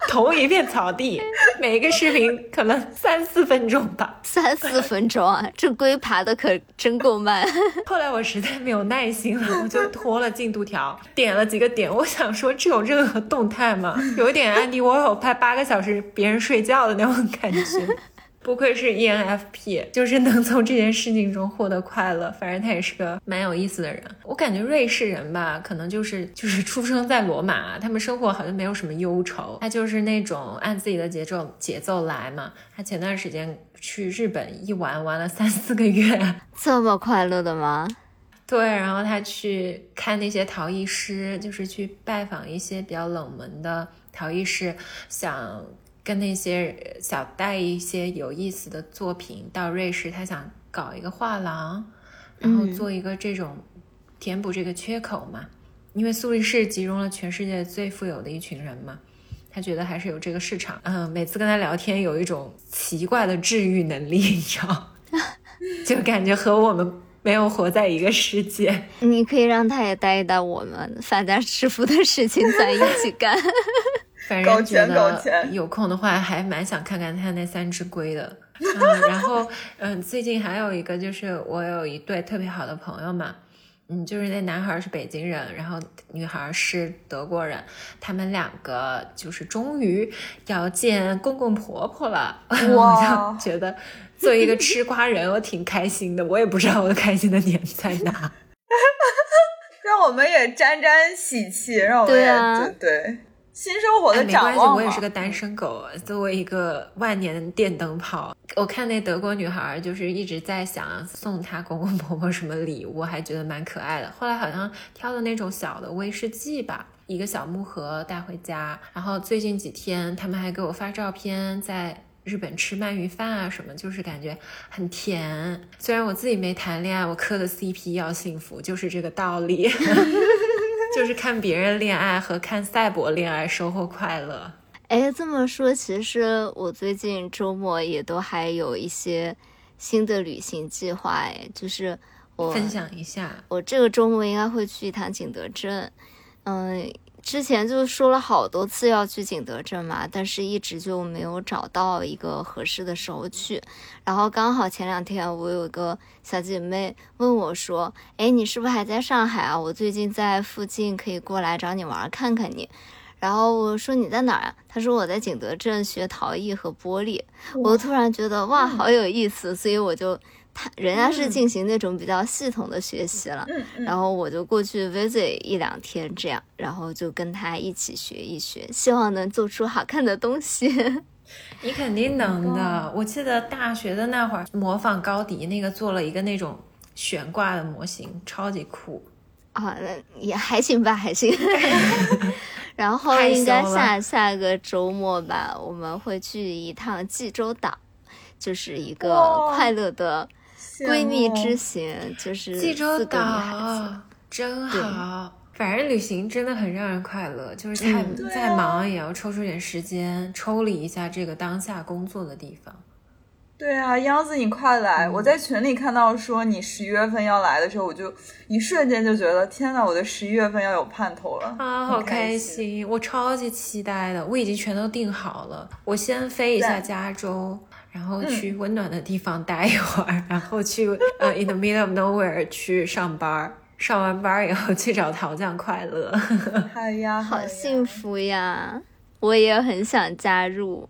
同一片草地，每一个视频可能三四分钟吧，三四分钟啊，这龟爬的可真够慢。后来我实在没有耐心了，我就拖了进度条，点了几个点，我想说这有任何动态吗？有一点安迪沃有拍八个小时别人睡觉的那种感觉。不愧是 ENFP，就是能从这件事情中获得快乐。反正他也是个蛮有意思的人。我感觉瑞士人吧，可能就是就是出生在罗马，他们生活好像没有什么忧愁，他就是那种按自己的节奏节奏来嘛。他前段时间去日本一玩，玩了三四个月，这么快乐的吗？对，然后他去看那些陶艺师，就是去拜访一些比较冷门的陶艺师，想跟那些想带一些有意思的作品到瑞士，他想搞一个画廊，然后做一个这种填补这个缺口嘛。因为苏黎世集中了全世界最富有的一群人嘛，他觉得还是有这个市场。嗯，每次跟他聊天有一种奇怪的治愈能力，你知道，就感觉和我们。没有活在一个世界，你可以让他也带一带我们发家致富的事情，在一起干。反正觉得有空的话，还蛮想看看他那三只龟的。嗯，然后，嗯，最近还有一个就是我有一对特别好的朋友嘛，嗯，就是那男孩是北京人，然后女孩是德国人，他们两个就是终于要见公公婆婆了，我就觉得。作为一个吃瓜人，我挺开心的。我也不知道我的开心的点在哪，让我们也沾沾喜气，让我们也对新生活的展望。没关系，我也是个单身狗。作为一个万年电灯泡，我看那德国女孩就是一直在想送她公公婆婆什么礼物，还觉得蛮可爱的。后来好像挑的那种小的威士忌吧，一个小木盒带回家。然后最近几天，他们还给我发照片在。日本吃鳗鱼饭啊什么，就是感觉很甜。虽然我自己没谈恋爱，我磕的 CP 要幸福，就是这个道理。就是看别人恋爱和看赛博恋爱收获快乐。哎，这么说，其实我最近周末也都还有一些新的旅行计划。哎，就是我分享一下，我这个周末应该会去一趟景德镇。嗯。之前就说了好多次要去景德镇嘛，但是一直就没有找到一个合适的时候去。然后刚好前两天我有个小姐妹问我说：“哎，你是不是还在上海啊？我最近在附近，可以过来找你玩看看你。”然后我说：“你在哪儿啊？”她说：“我在景德镇学陶艺和玻璃。”我突然觉得哇，好有意思，所以我就。他人家是进行那种比较系统的学习了，然后我就过去 visit 一两天这样，然后就跟他一起学一学，希望能做出好看的东西。你肯定能的，我记得大学的那会儿模仿高迪那个做了一个那种悬挂的模型，超级酷啊，也还行吧，还行。然后应该下下个周末吧，我们会去一趟济州岛，就是一个快乐的。闺蜜之行就是济州岛，真好。反正旅行真的很让人快乐，就是再再忙也要抽出点时间，抽离一下这个当下工作的地方。对啊，央子你快来！我在群里看到说你十一月份要来的时候，我就一瞬间就觉得天呐，我的十一月份要有盼头了啊！好开心，我超级期待的，我已经全都订好了。我先飞一下加州。然后去温暖的地方待一会儿，然后去呃，in the middle of nowhere 去上班，上完班以后去找桃酱快乐。好呀，好幸福呀！我也很想加入。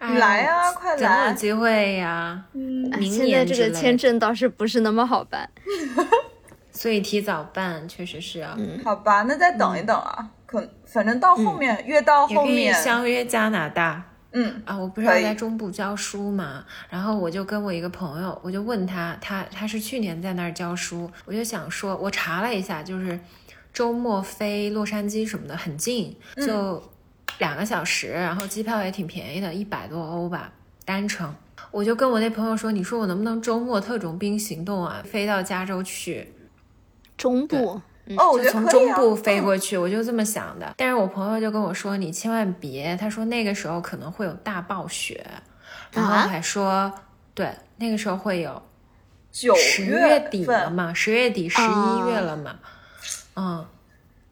你来啊，快来！总有机会呀。嗯，现在这个签证倒是不是那么好办，所以提早办确实是啊。嗯，好吧，那再等一等啊。可反正到后面越到后面相约加拿大。嗯啊，我不是要在中部教书嘛，然后我就跟我一个朋友，我就问他，他他是去年在那儿教书，我就想说，我查了一下，就是周末飞洛杉矶什么的很近，就两个小时，然后机票也挺便宜的，一百多欧吧单程。我就跟我那朋友说，你说我能不能周末特种兵行动啊，飞到加州去中部。哦，就从中部飞过去，我就这么想的。但是我朋友就跟我说，你千万别，他说那个时候可能会有大暴雪，然后还说，对，那个时候会有十月底了嘛，十月底十一月了嘛，嗯，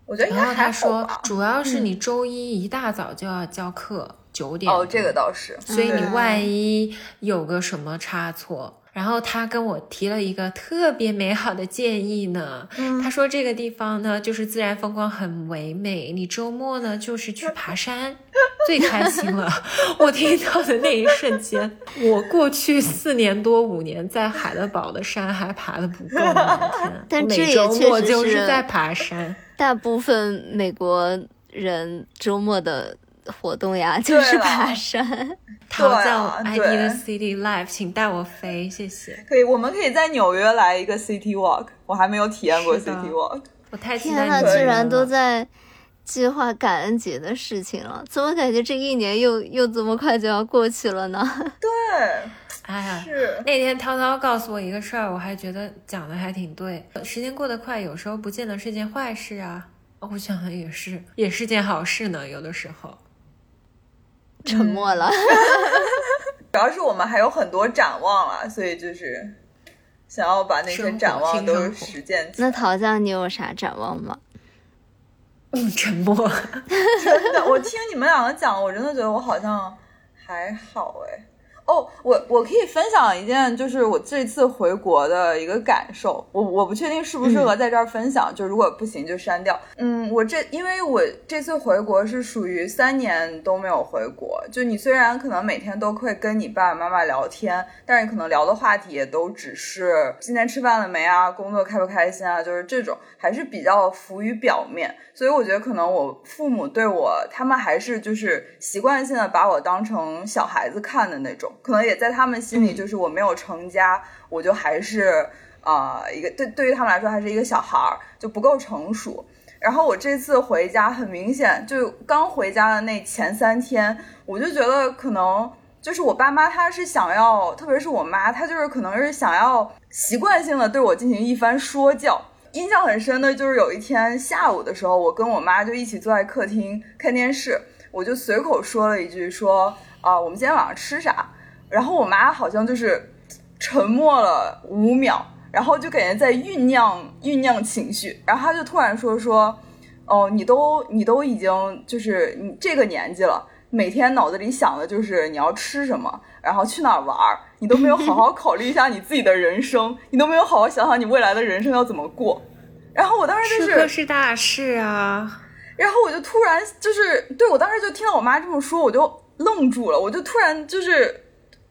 我觉得然后他说，主要是你周一一大早就要教课，九点哦，这个倒是，所以你万一有个什么差错。然后他跟我提了一个特别美好的建议呢，他说这个地方呢就是自然风光很唯美，你周末呢就是去爬山，最开心了。我听到的那一瞬间，我过去四年多五年在海德堡的山还爬的不够呢，但每周末就是在爬山。大部分美国人周末的活动呀，就是爬山。陶造啊 I 对 need a city life，请带我飞，谢谢。可以，我们可以在纽约来一个 City Walk，我还没有体验过 City Walk。我太期天呐，待你可以居然都在计划感恩节的事情了，怎么感觉这一年又又这么快就要过去了呢？对，哎呀，是，那天涛涛告诉我一个事儿，我还觉得讲的还挺对。时间过得快，有时候不见得是件坏事啊。哦我想的也是，也是件好事呢。有的时候，沉默了。主要是我们还有很多展望了，所以就是想要把那些展望都实践起来。那陶酱，你有啥展望吗？嗯，沉默。真的，我听你们两个讲，我真的觉得我好像还好哎。哦，我我可以分享一件，就是我这次回国的一个感受。我我不确定适不适合在这儿分享，就如果不行就删掉。嗯，我这因为我这次回国是属于三年都没有回国，就你虽然可能每天都会跟你爸爸妈妈聊天，但是你可能聊的话题也都只是今天吃饭了没啊，工作开不开心啊，就是这种，还是比较浮于表面。所以我觉得可能我父母对我，他们还是就是习惯性的把我当成小孩子看的那种，可能也在他们心里就是我没有成家，我就还是啊、呃一个对对于他们来说还是一个小孩儿，就不够成熟。然后我这次回家，很明显就刚回家的那前三天，我就觉得可能就是我爸妈他是想要，特别是我妈，她就是可能是想要习惯性的对我进行一番说教。印象很深的就是有一天下午的时候，我跟我妈就一起坐在客厅看电视，我就随口说了一句说啊、我们今天晚上吃啥？然后我妈好像就是沉默了五秒，然后就感觉在酝酿酝酿情绪，然后她就突然说说，哦，你都你都已经就是你这个年纪了，每天脑子里想的就是你要吃什么，然后去哪儿玩儿，你都没有好好考虑一下你自己的人生，你都没有好好想想你未来的人生要怎么过。然后我当时就吃是喝是大事啊。然后我就突然就是，对我当时就听到我妈这么说，我就愣住了，我就突然就是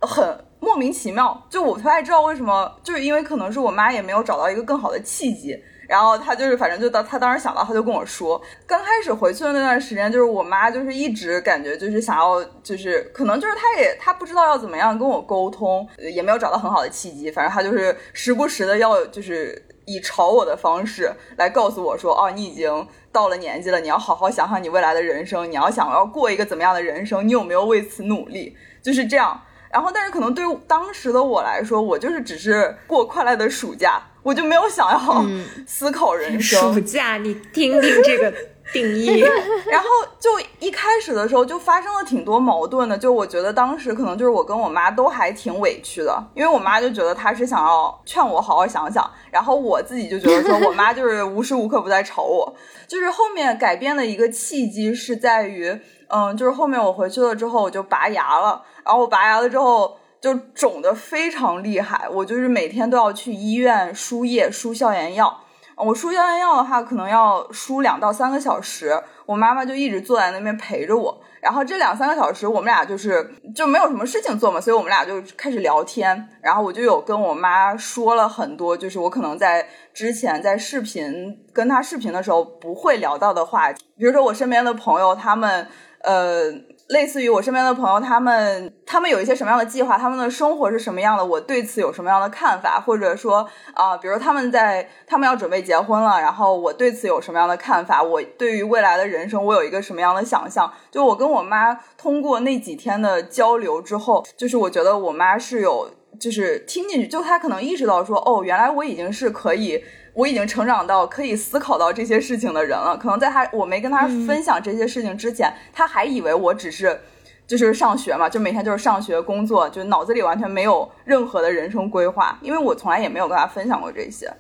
很莫名其妙，就我不太知道为什么，就是因为可能是我妈也没有找到一个更好的契机。然后她就是，反正就当她当时想到，她就跟我说，刚开始回去的那段时间，就是我妈就是一直感觉就是想要，就是可能就是她也她不知道要怎么样跟我沟通，也没有找到很好的契机，反正她就是时不时的要就是以吵我的方式来告诉我说，哦，你已经到了年纪了，你要好好想想你未来的人生，你要想要过一个怎么样的人生，你有没有为此努力？就是这样。然后，但是可能对当时的我来说，我就是只是过快乐的暑假，我就没有想要嗯 思考人生。暑假，你听听这个定义。然后就一开始的时候就发生了挺多矛盾的，就我觉得当时可能就是我跟我妈都还挺委屈的，因为我妈就觉得她是想要劝我好好想想，然后我自己就觉得说我妈就是无时无刻不在吵我。就是后面改变的一个契机是在于，嗯，就是后面我回去了之后我就拔牙了，然后我拔牙了之后。就肿得非常厉害，我就是每天都要去医院输液、输消炎药。我输消炎药的话，可能要输两到三个小时，我妈妈就一直坐在那边陪着我。然后这两三个小时，我们俩就是就没有什么事情做嘛，所以我们俩就开始聊天。然后我就有跟我妈说了很多，就是我可能在之前在视频跟她视频的时候不会聊到的话题，比如说我身边的朋友他们呃。类似于我身边的朋友，他们他们有一些什么样的计划，他们的生活是什么样的，我对此有什么样的看法，或者说啊、比如他们在他们要准备结婚了，然后我对此有什么样的看法，我对于未来的人生我有一个什么样的想象。就我跟我妈通过那几天的交流之后，就是我觉得我妈是有就是听进去，就她可能意识到说，哦，原来我已经是可以。我已经成长到可以思考到这些事情的人了。可能在他我没跟他分享这些事情之前，他还以为我只是就是上学嘛，就每天就是上学工作，就脑子里完全没有任何的人生规划，因为我从来也没有跟他分享过这些。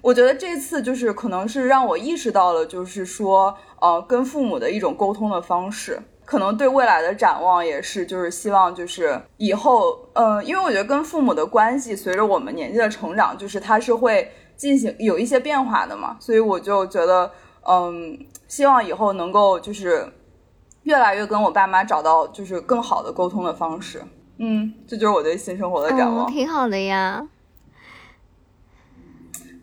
我觉得这次就是可能是让我意识到了，就是说，呃，跟父母的一种沟通的方式，可能对未来的展望也是，就是希望就是以后，呃，因为我觉得跟父母的关系随着我们年纪的成长，就是他是会进行有一些变化的嘛，所以我就觉得，嗯，希望以后能够就是越来越跟我爸妈找到就是更好的沟通的方式。嗯，这就是我对新生活的展望。嗯，挺好的呀。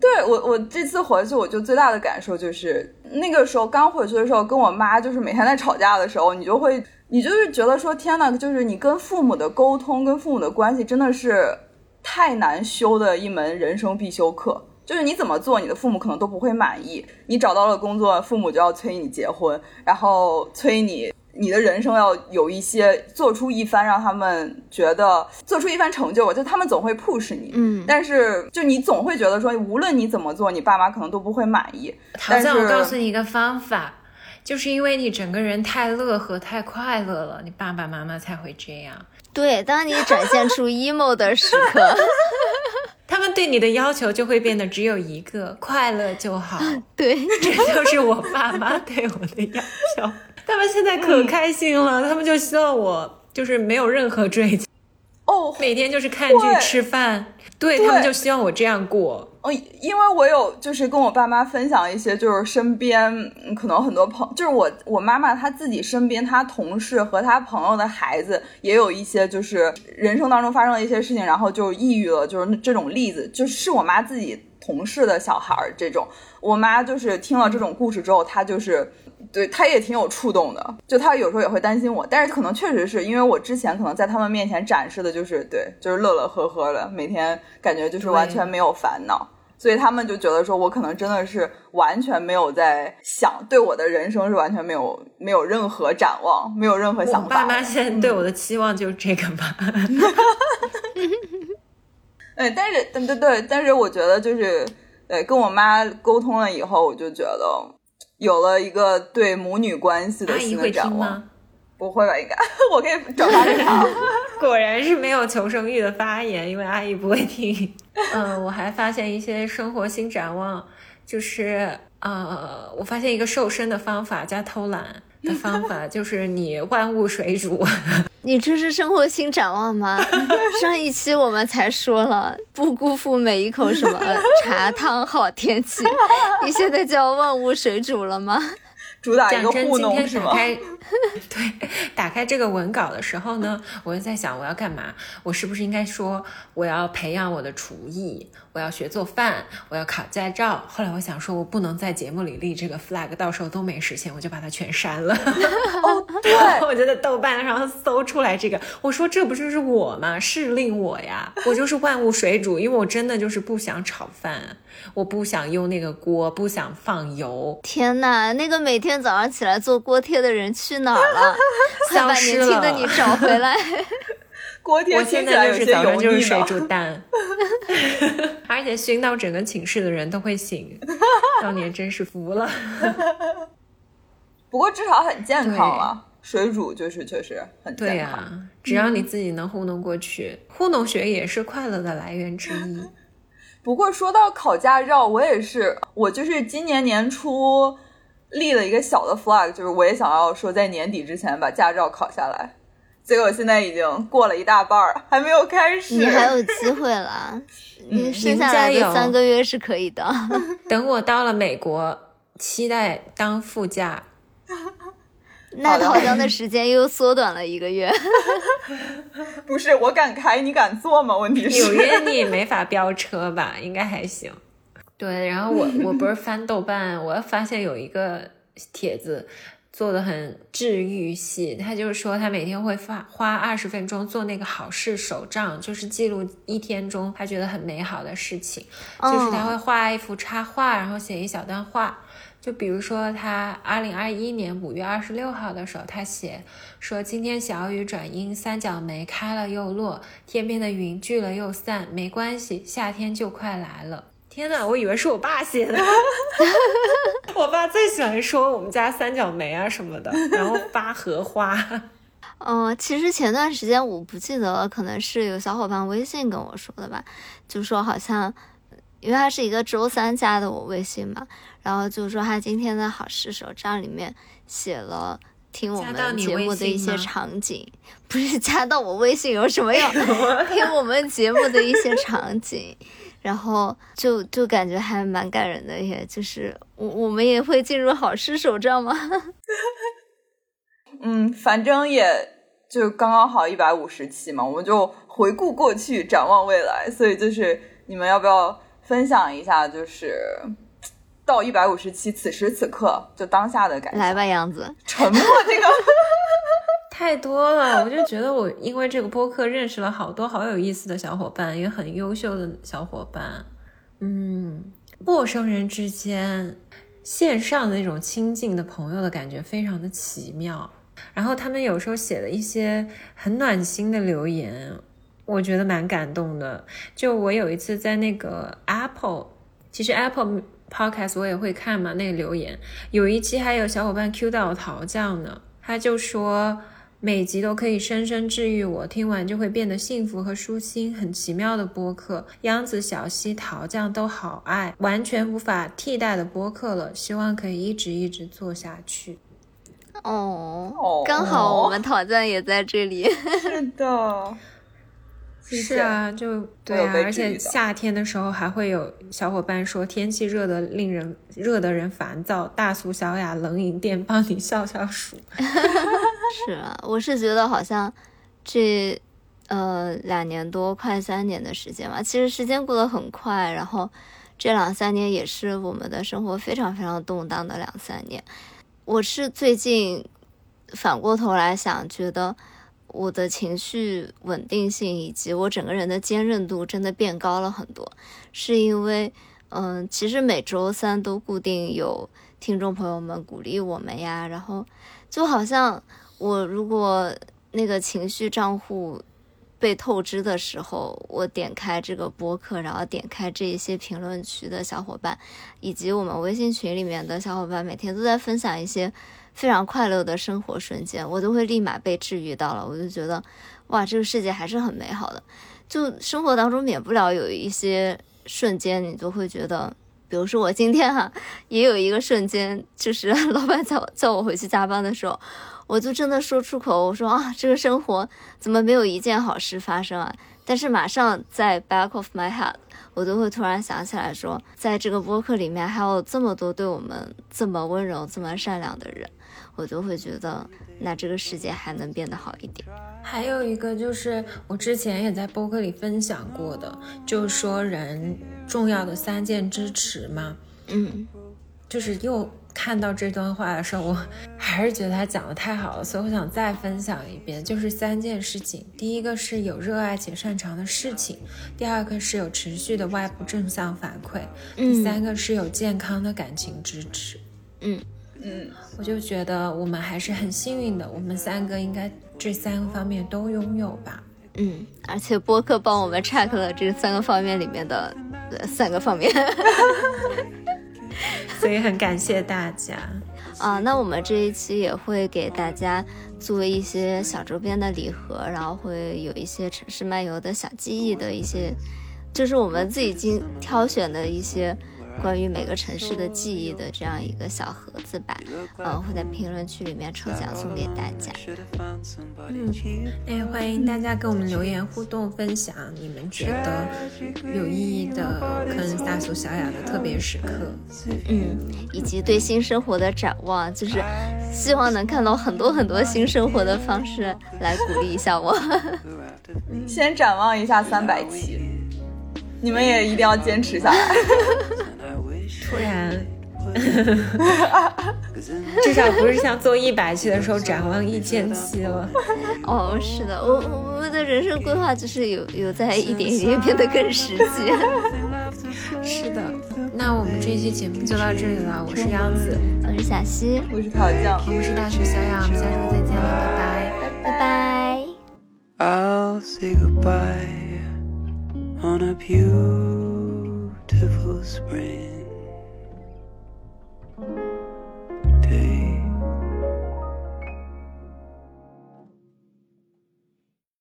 对我，我这次回去，我就最大的感受就是那个时候刚回去的时候，跟我妈就是每天在吵架的时候，你就会，你就是觉得说，天呐，就是你跟父母的沟通，跟父母的关系真的是太难修的一门人生必修课。就是你怎么做，你的父母可能都不会满意。你找到了工作，父母就要催你结婚，然后催你。你的人生要有一些做出一番让他们觉得做出一番成就，就他们总会 push 你，嗯，但是就你总会觉得说，无论你怎么做，你爸妈可能都不会满意。好像我告诉你一个方法，就是因为你整个人太乐呵、太快乐了，你爸爸妈妈才会这样。对，当你展现出 emo 的时刻，他们对你的要求就会变得只有一个：快乐就好。对，这就是我爸妈对我的要求。他们现在可开心了，他们就希望我就是没有任何追求，哦，每天就是看剧吃饭，对他们就希望我这样过。哦，因为我有就是跟我爸妈分享一些，就是身边可能很多朋，就是我我妈妈她自己身边，她同事和她朋友的孩子也有一些就是人生当中发生了一些事情，然后就抑郁了，就是这种例子，就是我妈自己同事的小孩儿这种，我妈就是听了这种故事之后，她就是。对他也挺有触动的，就他有时候也会担心我，但是可能确实是因为我之前可能在他们面前展示的就是对，就是乐乐呵呵的，每天感觉就是完全没有烦恼，所以他们就觉得说我可能真的是完全没有在想，对我的人生是完全没有没有任何展望，没有任何想法。爸妈现在对我的期望就是这个吧。哎，但是对对对，但是我觉得就是对跟我妈沟通了以后，我就觉得。有了一个对母女关系的新的展望，不会吧？应该 我可以转发给他。果然是没有求生欲的发言，因为阿姨不会听。嗯，我还发现一些生活新展望，就是呃，我发现一个瘦身的方法加偷懒。的方法就是你万物水煮，你这是生活新展望吗？上一期我们才说了不辜负每一口什么茶汤好天气，你现在叫万物水煮了吗？主打一个糊弄是吗？对，打开这个文稿的时候呢，我就在想我要干嘛？我是不是应该说我要培养我的厨艺？我要学做饭，我要考驾照。后来我想说，我不能在节目里立这个 flag，到时候都没实现，我就把它全删了。哦，对，我就在豆瓣上搜出来这个，我说这不就是我吗？是令我呀，我就是万物水煮，因为我真的就是不想炒饭，我不想用那个锅，不想放油。天哪，那个每天早上起来做锅贴的人去哪儿了？消失了。年轻的你找回来。锅贴我现在就是早上就是水煮蛋，而且熏到整个寝室的人都会醒。当年真是服了。不过至少很健康啊，水煮就是确实很对呀。只要你自己能糊弄过去，糊弄学也是快乐的来源之一。不过说到考驾照，我也是，我就是今年年初立了一个小的 flag，就是我也想要说在年底之前把驾照考下来。结果现在已经过了一大半儿，还没有开始。你还有机会了，你剩下来的三个月是可以的。等我到了美国，期待当副驾。那好像的时间又缩短了一个月。不是我敢开，你敢坐吗？问题是纽约你也没法飙车吧？应该还行。对，然后我我不是翻豆瓣，我发现有一个帖子。做的很治愈系，他就是说他每天会发花二十分钟做那个好事手账，就是记录一天中他觉得很美好的事情。就是他会画一幅插画，然后写一小段话。就比如说他二零二一年五月二十六号的时候，他写说今天小雨转阴，三角梅开了又落，天边的云聚了又散，没关系，夏天就快来了。天呐，我以为是我爸写的。我爸最喜欢说我们家三角梅啊什么的，然后发荷花。嗯，其实前段时间我不记得了，可能是有小伙伴微信跟我说的吧，就说好像，因为他是一个周三加的我微信嘛，然后就说他今天的好事手账里面写了听我们节目的一些场景，不是加到我微信有什么用？听我们节目的一些场景。然后就就感觉还蛮感人的，也就是我我们也会进入好事手账吗？嗯，反正也就刚刚好一百五十期嘛，我们就回顾过去，展望未来。所以就是你们要不要分享一下，就是到一百五十期，此时此刻就当下的感觉。来吧，杨子。沉默这个太多了，我就觉得我因为这个播客认识了好多好有意思的小伙伴，也很优秀的小伙伴。嗯，陌生人之间线上的那种亲近的朋友的感觉非常的奇妙。然后他们有时候写的一些很暖心的留言，我觉得蛮感动的。就我有一次在那个 Apple，其实 Apple Podcast 我也会看嘛，那个留言有一期还有小伙伴 Q 到我桃酱呢，他就说每集都可以深深治愈我，听完就会变得幸福和舒心，很奇妙的播客。央子、小溪、桃酱都好爱，完全无法替代的播客了，希望可以一直一直做下去。哦，刚好我们讨赞也在这里。是的，是啊，就对啊，而且夏天的时候还会有小伙伴说天气热的令人热的人烦躁，大俗小雅冷饮店帮你消消暑。是啊，我是觉得好像这呃两年多快三年的时间嘛，其实时间过得很快，然后这两三年也是我们的生活非常非常动荡的两三年。我是最近反过头来想，觉得我的情绪稳定性以及我整个人的坚韧度真的变高了很多，是因为，嗯，其实每周三都固定有听众朋友们鼓励我们呀，然后就好像我如果那个情绪账户。被透支的时候，我点开这个播客，然后点开这一些评论区的小伙伴，以及我们微信群里面的小伙伴，每天都在分享一些非常快乐的生活瞬间，我都会立马被治愈到了。我就觉得，哇，这个世界还是很美好的。就生活当中免不了有一些瞬间，你都会觉得，比如说我今天哈，也有一个瞬间，就是 老板叫叫我回去加班的时候。我就真的说出口，我说啊，这个生活怎么没有一件好事发生啊？但是马上在 back of my head，我都会突然想起来说，在这个播客里面还有这么多对我们这么温柔、这么善良的人，我都会觉得，那这个世界还能变得好一点。还有一个就是我之前也在播客里分享过的，就是说人重要的三件支持嘛，嗯，就是又。看到这段话的时候，我还是觉得他讲的太好了，所以我想再分享一遍，就是三件事情：第一个是有热爱且擅长的事情；第二个是有持续的外部正向反馈；第三个是有健康的感情支持。嗯嗯，我就觉得我们还是很幸运的，我们三个应该这三个方面都拥有吧。嗯，而且播客帮我们 check 了这三个方面里面的三个方面。所以很感谢大家啊！那我们这一期也会给大家做一些小周边的礼盒，然后会有一些城市漫游的小记忆的一些，就是我们自己经挑选的一些。关于每个城市的记忆的这样一个小盒子吧，嗯，会在评论区里面抽奖送给大家。嗯，哎，欢迎大家跟我们留言互动分享你们觉得有意义的跟大苏小雅的特别时刻，嗯，以及对新生活的展望，就是希望能看到很多很多新生活的方式来鼓励一下我。先展望一下三百期，你们也一定要坚持下来。突然，至少不是像做一百期的时候展望一千期了。哦，是的，我我们的人生规划就是有有在一点一点变得更实际。是的，那我们这期节目就到这里了。我是杨子，我是小溪，我是桃酱，我们是大学小雅，我们下周再见了，拜拜，拜拜。I'll say goodbye on a beautiful spring. day.